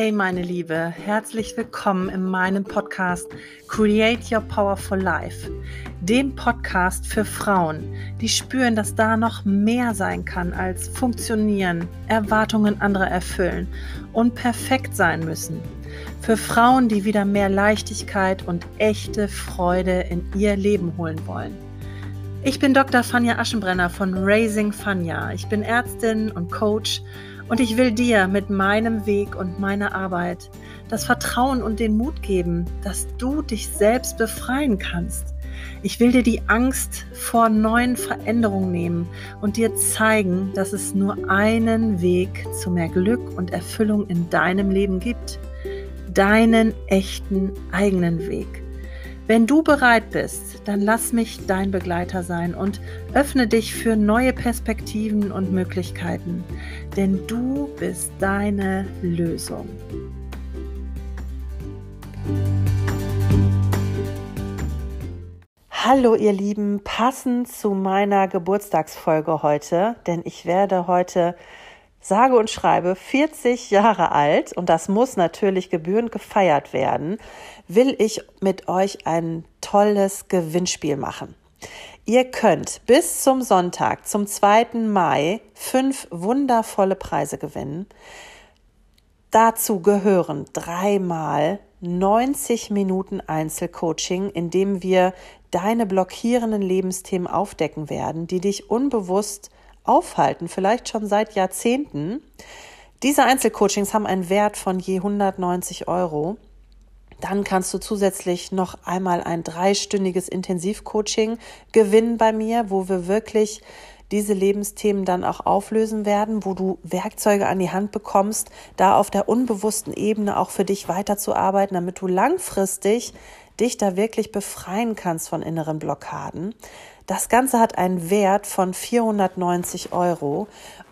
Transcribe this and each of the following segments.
Hey meine Liebe, herzlich willkommen in meinem Podcast Create Your Powerful Life, dem Podcast für Frauen, die spüren, dass da noch mehr sein kann als funktionieren, Erwartungen anderer erfüllen und perfekt sein müssen. Für Frauen, die wieder mehr Leichtigkeit und echte Freude in ihr Leben holen wollen. Ich bin Dr. Fanja Aschenbrenner von Raising Fanja. Ich bin Ärztin und Coach und ich will dir mit meinem Weg und meiner Arbeit das Vertrauen und den Mut geben, dass du dich selbst befreien kannst. Ich will dir die Angst vor neuen Veränderungen nehmen und dir zeigen, dass es nur einen Weg zu mehr Glück und Erfüllung in deinem Leben gibt. Deinen echten eigenen Weg. Wenn du bereit bist, dann lass mich dein Begleiter sein und öffne dich für neue Perspektiven und Möglichkeiten, denn du bist deine Lösung. Hallo ihr Lieben, passend zu meiner Geburtstagsfolge heute, denn ich werde heute sage und schreibe 40 Jahre alt und das muss natürlich gebührend gefeiert werden, will ich mit euch ein tolles Gewinnspiel machen. Ihr könnt bis zum Sonntag, zum 2. Mai, fünf wundervolle Preise gewinnen. Dazu gehören dreimal 90 Minuten Einzelcoaching, in dem wir deine blockierenden Lebensthemen aufdecken werden, die dich unbewusst aufhalten, vielleicht schon seit Jahrzehnten. Diese Einzelcoachings haben einen Wert von je 190 Euro. Dann kannst du zusätzlich noch einmal ein dreistündiges Intensivcoaching gewinnen bei mir, wo wir wirklich diese Lebensthemen dann auch auflösen werden, wo du Werkzeuge an die Hand bekommst, da auf der unbewussten Ebene auch für dich weiterzuarbeiten, damit du langfristig dich da wirklich befreien kannst von inneren Blockaden. Das Ganze hat einen Wert von 490 Euro.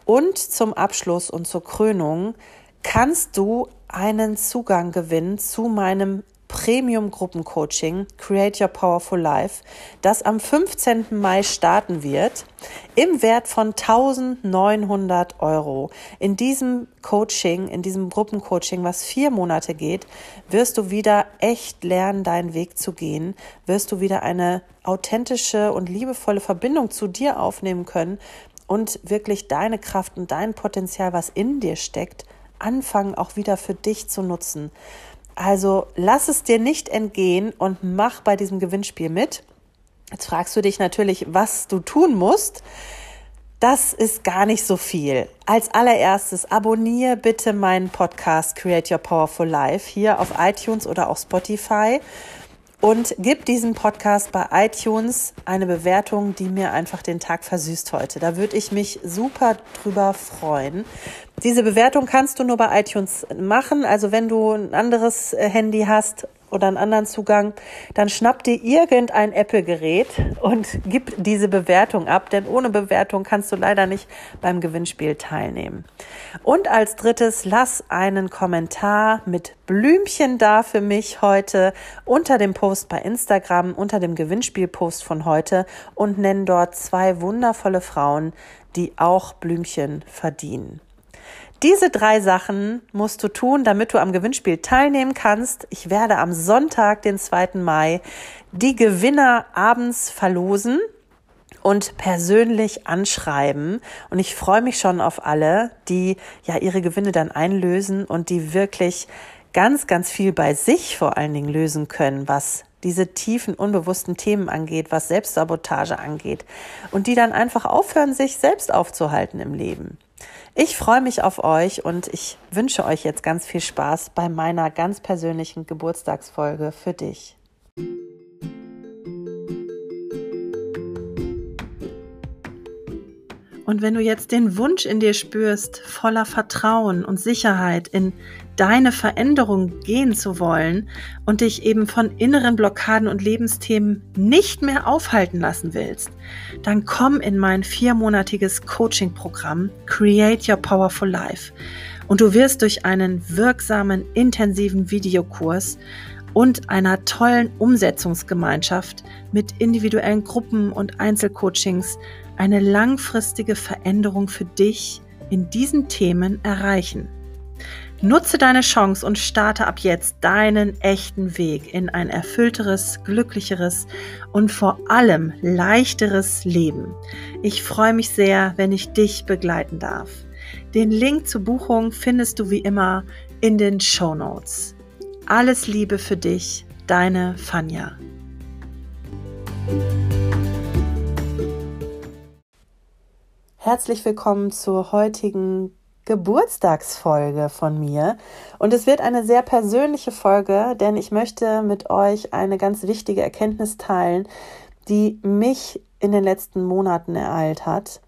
Und zum Abschluss und zur Krönung kannst du einen Zugang gewinnen zu meinem Premium Gruppencoaching Create Your Powerful Life, das am 15. Mai starten wird, im Wert von 1900 Euro. In diesem Coaching, in diesem Gruppencoaching, was vier Monate geht, wirst du wieder echt lernen, deinen Weg zu gehen, wirst du wieder eine authentische und liebevolle Verbindung zu dir aufnehmen können und wirklich deine Kraft und dein Potenzial, was in dir steckt, anfangen auch wieder für dich zu nutzen. Also lass es dir nicht entgehen und mach bei diesem Gewinnspiel mit. Jetzt fragst du dich natürlich, was du tun musst. Das ist gar nicht so viel. Als allererstes abonniere bitte meinen Podcast Create Your Powerful Life hier auf iTunes oder auf Spotify und gib diesem Podcast bei iTunes eine Bewertung, die mir einfach den Tag versüßt heute. Da würde ich mich super drüber freuen. Diese Bewertung kannst du nur bei iTunes machen. Also wenn du ein anderes äh, Handy hast oder einen anderen Zugang, dann schnapp dir irgendein Apple-Gerät und gib diese Bewertung ab, denn ohne Bewertung kannst du leider nicht beim Gewinnspiel teilnehmen. Und als drittes, lass einen Kommentar mit Blümchen da für mich heute unter dem Post bei Instagram, unter dem Gewinnspielpost von heute und nenn dort zwei wundervolle Frauen, die auch Blümchen verdienen. Diese drei Sachen musst du tun, damit du am Gewinnspiel teilnehmen kannst. Ich werde am Sonntag, den 2. Mai, die Gewinner abends verlosen und persönlich anschreiben. Und ich freue mich schon auf alle, die ja ihre Gewinne dann einlösen und die wirklich ganz, ganz viel bei sich vor allen Dingen lösen können, was diese tiefen, unbewussten Themen angeht, was Selbstsabotage angeht. Und die dann einfach aufhören, sich selbst aufzuhalten im Leben. Ich freue mich auf euch und ich wünsche euch jetzt ganz viel Spaß bei meiner ganz persönlichen Geburtstagsfolge für dich. Und wenn du jetzt den Wunsch in dir spürst, voller Vertrauen und Sicherheit in deine Veränderung gehen zu wollen und dich eben von inneren Blockaden und Lebensthemen nicht mehr aufhalten lassen willst, dann komm in mein viermonatiges Coaching-Programm Create Your Powerful Life. Und du wirst durch einen wirksamen, intensiven Videokurs und einer tollen Umsetzungsgemeinschaft mit individuellen Gruppen und Einzelcoachings eine langfristige Veränderung für dich in diesen Themen erreichen. Nutze deine Chance und starte ab jetzt deinen echten Weg in ein erfüllteres, glücklicheres und vor allem leichteres Leben. Ich freue mich sehr, wenn ich dich begleiten darf. Den Link zur Buchung findest du wie immer in den Show Notes. Alles Liebe für dich, deine Fanja. Herzlich willkommen zur heutigen Geburtstagsfolge von mir. Und es wird eine sehr persönliche Folge, denn ich möchte mit euch eine ganz wichtige Erkenntnis teilen, die mich in den letzten Monaten ereilt hat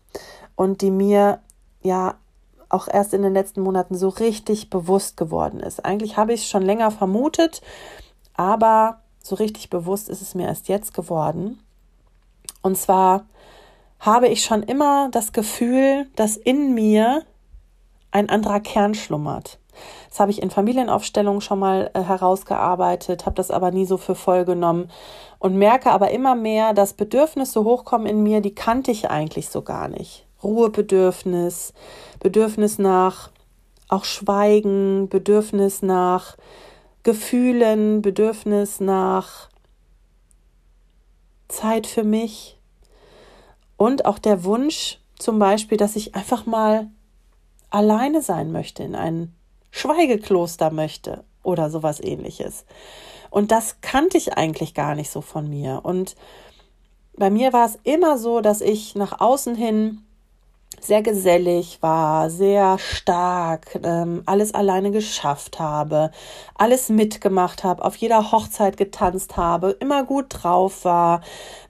und die mir ja auch erst in den letzten Monaten so richtig bewusst geworden ist. Eigentlich habe ich es schon länger vermutet, aber so richtig bewusst ist es mir erst jetzt geworden. Und zwar habe ich schon immer das Gefühl, dass in mir ein anderer Kern schlummert. Das habe ich in Familienaufstellungen schon mal äh, herausgearbeitet, habe das aber nie so für voll genommen und merke aber immer mehr, dass Bedürfnisse hochkommen in mir, die kannte ich eigentlich so gar nicht. Ruhebedürfnis, Bedürfnis nach auch Schweigen, Bedürfnis nach Gefühlen, Bedürfnis nach Zeit für mich und auch der Wunsch zum Beispiel, dass ich einfach mal alleine sein möchte, in ein Schweigekloster möchte oder sowas ähnliches. Und das kannte ich eigentlich gar nicht so von mir. Und bei mir war es immer so, dass ich nach außen hin sehr gesellig war, sehr stark, ähm, alles alleine geschafft habe, alles mitgemacht habe, auf jeder Hochzeit getanzt habe, immer gut drauf war,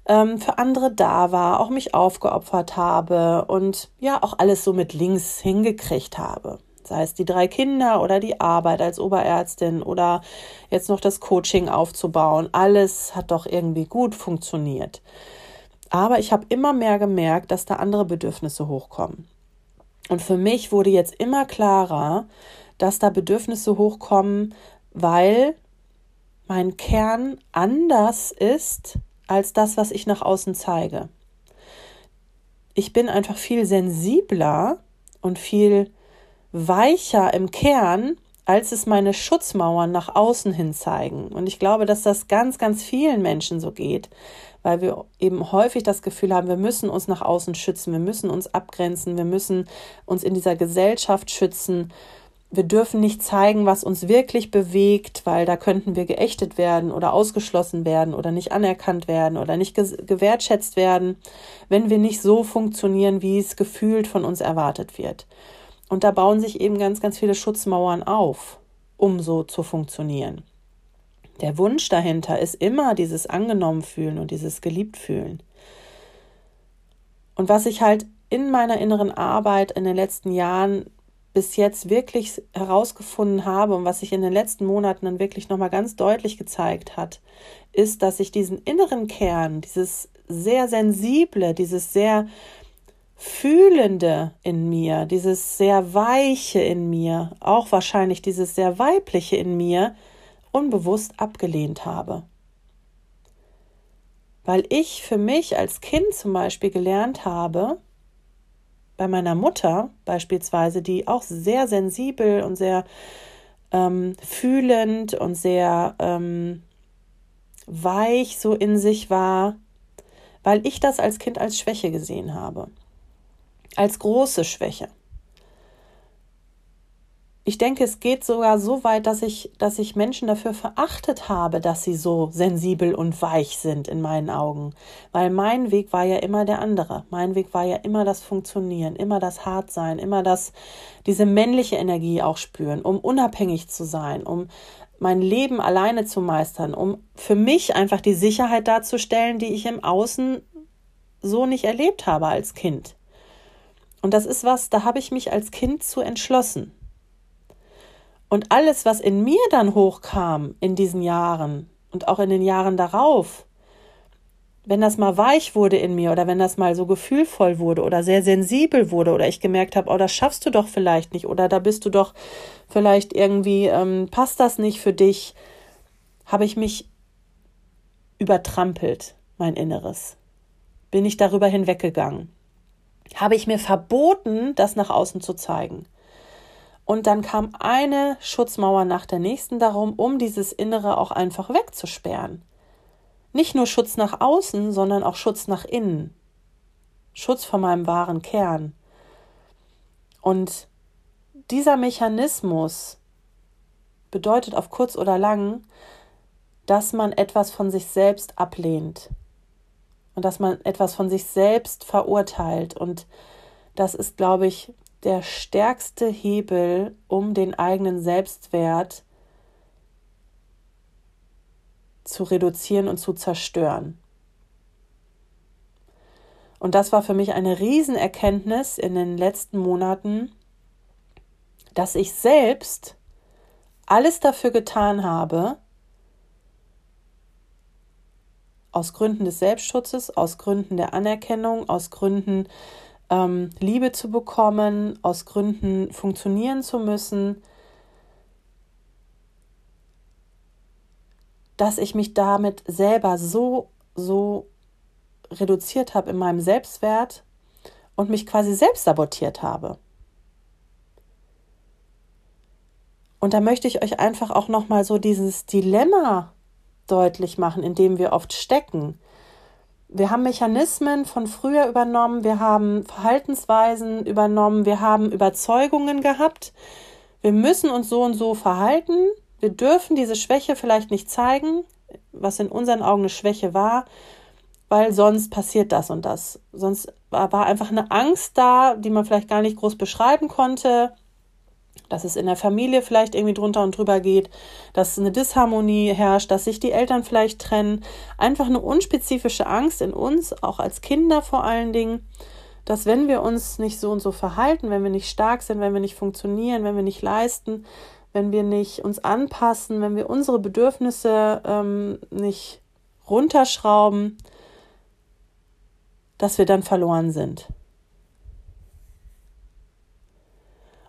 ähm, für andere da war, auch mich aufgeopfert habe und ja auch alles so mit links hingekriegt habe. Sei es die drei Kinder oder die Arbeit als Oberärztin oder jetzt noch das Coaching aufzubauen. Alles hat doch irgendwie gut funktioniert. Aber ich habe immer mehr gemerkt, dass da andere Bedürfnisse hochkommen. Und für mich wurde jetzt immer klarer, dass da Bedürfnisse hochkommen, weil mein Kern anders ist als das, was ich nach außen zeige. Ich bin einfach viel sensibler und viel weicher im Kern, als es meine Schutzmauern nach außen hin zeigen. Und ich glaube, dass das ganz, ganz vielen Menschen so geht, weil wir eben häufig das Gefühl haben, wir müssen uns nach außen schützen, wir müssen uns abgrenzen, wir müssen uns in dieser Gesellschaft schützen. Wir dürfen nicht zeigen, was uns wirklich bewegt, weil da könnten wir geächtet werden oder ausgeschlossen werden oder nicht anerkannt werden oder nicht gewertschätzt werden, wenn wir nicht so funktionieren, wie es gefühlt von uns erwartet wird. Und da bauen sich eben ganz, ganz viele Schutzmauern auf, um so zu funktionieren. Der Wunsch dahinter ist immer dieses angenommen fühlen und dieses geliebt fühlen. Und was ich halt in meiner inneren Arbeit in den letzten Jahren bis jetzt wirklich herausgefunden habe und was sich in den letzten Monaten dann wirklich nochmal ganz deutlich gezeigt hat, ist, dass ich diesen inneren Kern, dieses sehr sensible, dieses sehr fühlende in mir, dieses sehr weiche in mir, auch wahrscheinlich dieses sehr weibliche in mir, unbewusst abgelehnt habe. Weil ich für mich als Kind zum Beispiel gelernt habe, bei meiner Mutter beispielsweise, die auch sehr sensibel und sehr ähm, fühlend und sehr ähm, weich so in sich war, weil ich das als Kind als Schwäche gesehen habe, als große Schwäche ich denke, es geht sogar so weit, dass ich, dass ich Menschen dafür verachtet habe, dass sie so sensibel und weich sind in meinen Augen. Weil mein Weg war ja immer der andere. Mein Weg war ja immer das Funktionieren, immer das Hartsein, immer das, diese männliche Energie auch spüren, um unabhängig zu sein, um mein Leben alleine zu meistern, um für mich einfach die Sicherheit darzustellen, die ich im Außen so nicht erlebt habe als Kind. Und das ist was, da habe ich mich als Kind zu entschlossen. Und alles, was in mir dann hochkam in diesen Jahren und auch in den Jahren darauf, wenn das mal weich wurde in mir oder wenn das mal so gefühlvoll wurde oder sehr sensibel wurde oder ich gemerkt habe, oh, das schaffst du doch vielleicht nicht oder da bist du doch vielleicht irgendwie, ähm, passt das nicht für dich, habe ich mich übertrampelt, mein Inneres. Bin ich darüber hinweggegangen. Habe ich mir verboten, das nach außen zu zeigen. Und dann kam eine Schutzmauer nach der nächsten darum, um dieses Innere auch einfach wegzusperren. Nicht nur Schutz nach außen, sondern auch Schutz nach innen. Schutz vor meinem wahren Kern. Und dieser Mechanismus bedeutet auf kurz oder lang, dass man etwas von sich selbst ablehnt und dass man etwas von sich selbst verurteilt. Und das ist, glaube ich, der stärkste Hebel, um den eigenen Selbstwert zu reduzieren und zu zerstören. Und das war für mich eine Riesenerkenntnis in den letzten Monaten, dass ich selbst alles dafür getan habe, aus Gründen des Selbstschutzes, aus Gründen der Anerkennung, aus Gründen ähm, Liebe zu bekommen, aus Gründen funktionieren zu müssen, dass ich mich damit selber so, so reduziert habe in meinem Selbstwert und mich quasi selbst sabotiert habe. Und da möchte ich euch einfach auch nochmal so dieses Dilemma deutlich machen, in dem wir oft stecken. Wir haben Mechanismen von früher übernommen, wir haben Verhaltensweisen übernommen, wir haben Überzeugungen gehabt. Wir müssen uns so und so verhalten. Wir dürfen diese Schwäche vielleicht nicht zeigen, was in unseren Augen eine Schwäche war, weil sonst passiert das und das. Sonst war einfach eine Angst da, die man vielleicht gar nicht groß beschreiben konnte dass es in der Familie vielleicht irgendwie drunter und drüber geht, dass eine Disharmonie herrscht, dass sich die Eltern vielleicht trennen. Einfach eine unspezifische Angst in uns, auch als Kinder vor allen Dingen, dass wenn wir uns nicht so und so verhalten, wenn wir nicht stark sind, wenn wir nicht funktionieren, wenn wir nicht leisten, wenn wir nicht uns anpassen, wenn wir unsere Bedürfnisse ähm, nicht runterschrauben, dass wir dann verloren sind.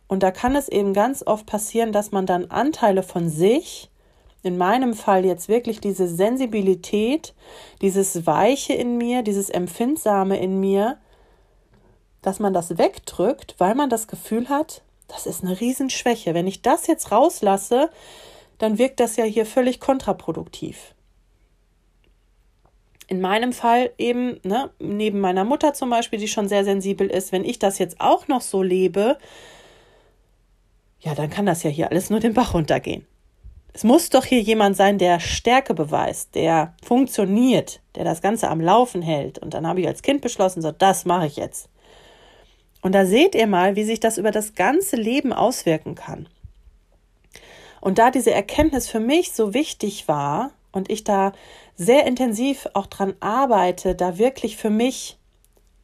Und da kann es eben ganz oft passieren, dass man dann Anteile von sich, in meinem Fall jetzt wirklich diese Sensibilität, dieses Weiche in mir, dieses Empfindsame in mir, dass man das wegdrückt, weil man das Gefühl hat, das ist eine Riesenschwäche. Wenn ich das jetzt rauslasse, dann wirkt das ja hier völlig kontraproduktiv. In meinem Fall eben, ne, neben meiner Mutter zum Beispiel, die schon sehr sensibel ist, wenn ich das jetzt auch noch so lebe, ja, dann kann das ja hier alles nur den Bach runtergehen. Es muss doch hier jemand sein, der Stärke beweist, der funktioniert, der das Ganze am Laufen hält. Und dann habe ich als Kind beschlossen, so, das mache ich jetzt. Und da seht ihr mal, wie sich das über das ganze Leben auswirken kann. Und da diese Erkenntnis für mich so wichtig war und ich da sehr intensiv auch dran arbeite, da wirklich für mich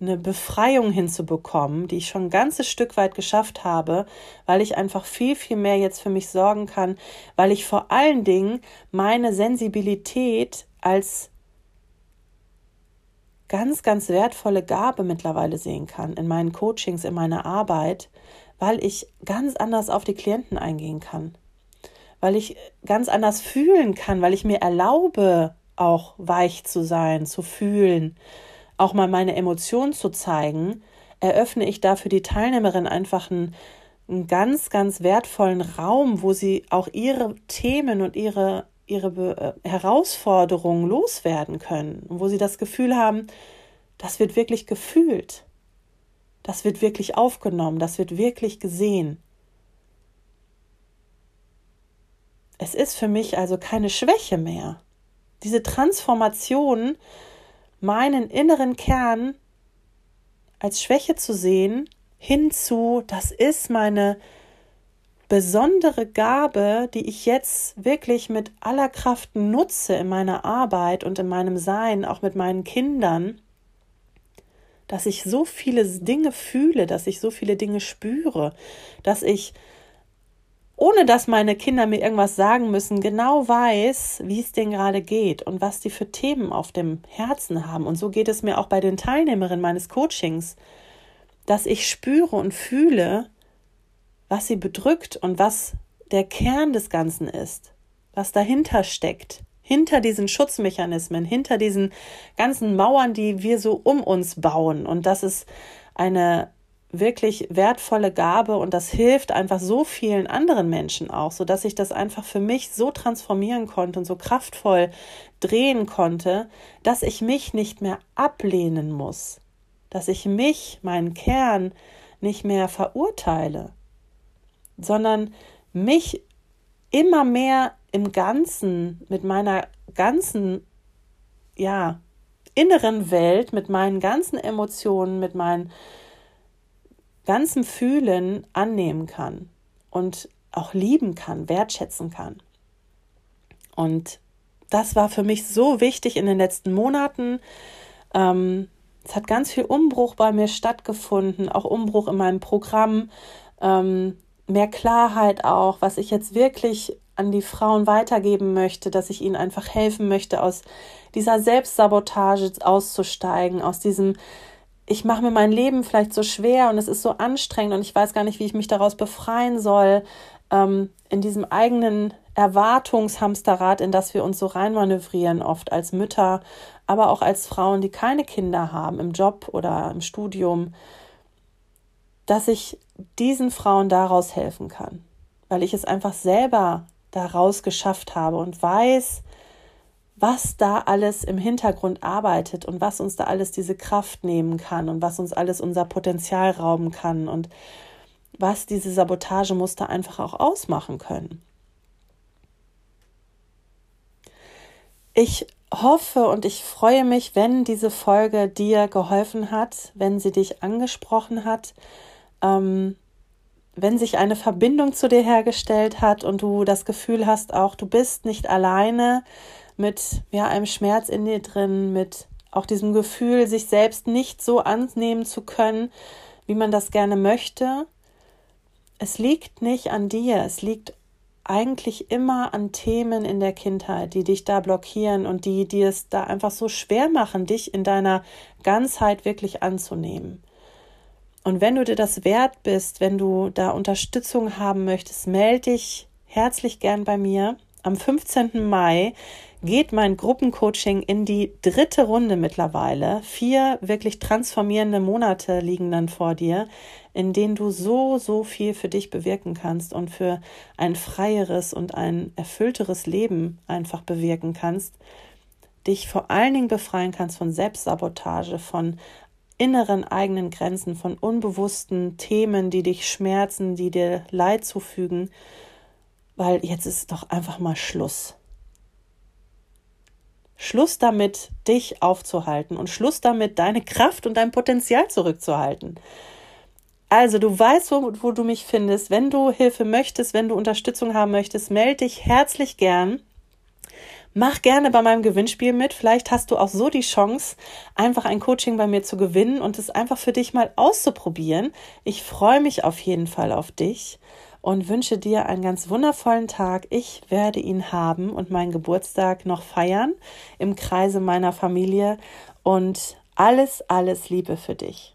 eine Befreiung hinzubekommen, die ich schon ein ganzes Stück weit geschafft habe, weil ich einfach viel, viel mehr jetzt für mich sorgen kann, weil ich vor allen Dingen meine Sensibilität als ganz, ganz wertvolle Gabe mittlerweile sehen kann in meinen Coachings, in meiner Arbeit, weil ich ganz anders auf die Klienten eingehen kann, weil ich ganz anders fühlen kann, weil ich mir erlaube, auch weich zu sein, zu fühlen auch mal meine Emotionen zu zeigen, eröffne ich da für die Teilnehmerin einfach einen, einen ganz, ganz wertvollen Raum, wo sie auch ihre Themen und ihre, ihre äh, Herausforderungen loswerden können, wo sie das Gefühl haben, das wird wirklich gefühlt, das wird wirklich aufgenommen, das wird wirklich gesehen. Es ist für mich also keine Schwäche mehr. Diese Transformation meinen inneren Kern als Schwäche zu sehen, hinzu, das ist meine besondere Gabe, die ich jetzt wirklich mit aller Kraft nutze in meiner Arbeit und in meinem Sein, auch mit meinen Kindern, dass ich so viele Dinge fühle, dass ich so viele Dinge spüre, dass ich ohne dass meine Kinder mir irgendwas sagen müssen, genau weiß, wie es denen gerade geht und was die für Themen auf dem Herzen haben. Und so geht es mir auch bei den Teilnehmerinnen meines Coachings, dass ich spüre und fühle, was sie bedrückt und was der Kern des Ganzen ist, was dahinter steckt, hinter diesen Schutzmechanismen, hinter diesen ganzen Mauern, die wir so um uns bauen. Und dass es eine wirklich wertvolle Gabe und das hilft einfach so vielen anderen Menschen auch, so dass ich das einfach für mich so transformieren konnte und so kraftvoll drehen konnte, dass ich mich nicht mehr ablehnen muss, dass ich mich, meinen Kern nicht mehr verurteile, sondern mich immer mehr im Ganzen mit meiner ganzen ja inneren Welt, mit meinen ganzen Emotionen, mit meinen ganzem Fühlen annehmen kann und auch lieben kann, wertschätzen kann. Und das war für mich so wichtig in den letzten Monaten. Ähm, es hat ganz viel Umbruch bei mir stattgefunden, auch Umbruch in meinem Programm, ähm, mehr Klarheit auch, was ich jetzt wirklich an die Frauen weitergeben möchte, dass ich ihnen einfach helfen möchte, aus dieser Selbstsabotage auszusteigen, aus diesem ich mache mir mein Leben vielleicht so schwer und es ist so anstrengend und ich weiß gar nicht, wie ich mich daraus befreien soll, ähm, in diesem eigenen Erwartungshamsterrad, in das wir uns so reinmanövrieren, oft als Mütter, aber auch als Frauen, die keine Kinder haben, im Job oder im Studium, dass ich diesen Frauen daraus helfen kann, weil ich es einfach selber daraus geschafft habe und weiß, was da alles im Hintergrund arbeitet und was uns da alles diese Kraft nehmen kann und was uns alles unser Potenzial rauben kann und was diese Sabotagemuster einfach auch ausmachen können. Ich hoffe und ich freue mich, wenn diese Folge dir geholfen hat, wenn sie dich angesprochen hat, ähm, wenn sich eine Verbindung zu dir hergestellt hat und du das Gefühl hast, auch du bist nicht alleine, mit ja, einem Schmerz in dir drin, mit auch diesem Gefühl, sich selbst nicht so annehmen zu können, wie man das gerne möchte. Es liegt nicht an dir, es liegt eigentlich immer an Themen in der Kindheit, die dich da blockieren und die dir es da einfach so schwer machen, dich in deiner Ganzheit wirklich anzunehmen. Und wenn du dir das wert bist, wenn du da Unterstützung haben möchtest, melde dich herzlich gern bei mir. Am 15. Mai geht mein Gruppencoaching in die dritte Runde mittlerweile. Vier wirklich transformierende Monate liegen dann vor dir, in denen du so, so viel für dich bewirken kannst und für ein freieres und ein erfüllteres Leben einfach bewirken kannst. Dich vor allen Dingen befreien kannst von Selbstsabotage, von inneren eigenen Grenzen, von unbewussten Themen, die dich schmerzen, die dir Leid zufügen, weil jetzt ist doch einfach mal Schluss. Schluss damit, dich aufzuhalten und Schluss damit, deine Kraft und dein Potenzial zurückzuhalten. Also, du weißt, wo, wo, du mich findest. Wenn du Hilfe möchtest, wenn du Unterstützung haben möchtest, melde dich herzlich gern. Mach gerne bei meinem Gewinnspiel mit. Vielleicht hast du auch so die Chance, einfach ein Coaching bei mir zu gewinnen und es einfach für dich mal auszuprobieren. Ich freue mich auf jeden Fall auf dich und wünsche dir einen ganz wundervollen Tag. Ich werde ihn haben und meinen Geburtstag noch feiern im Kreise meiner Familie und alles, alles Liebe für dich.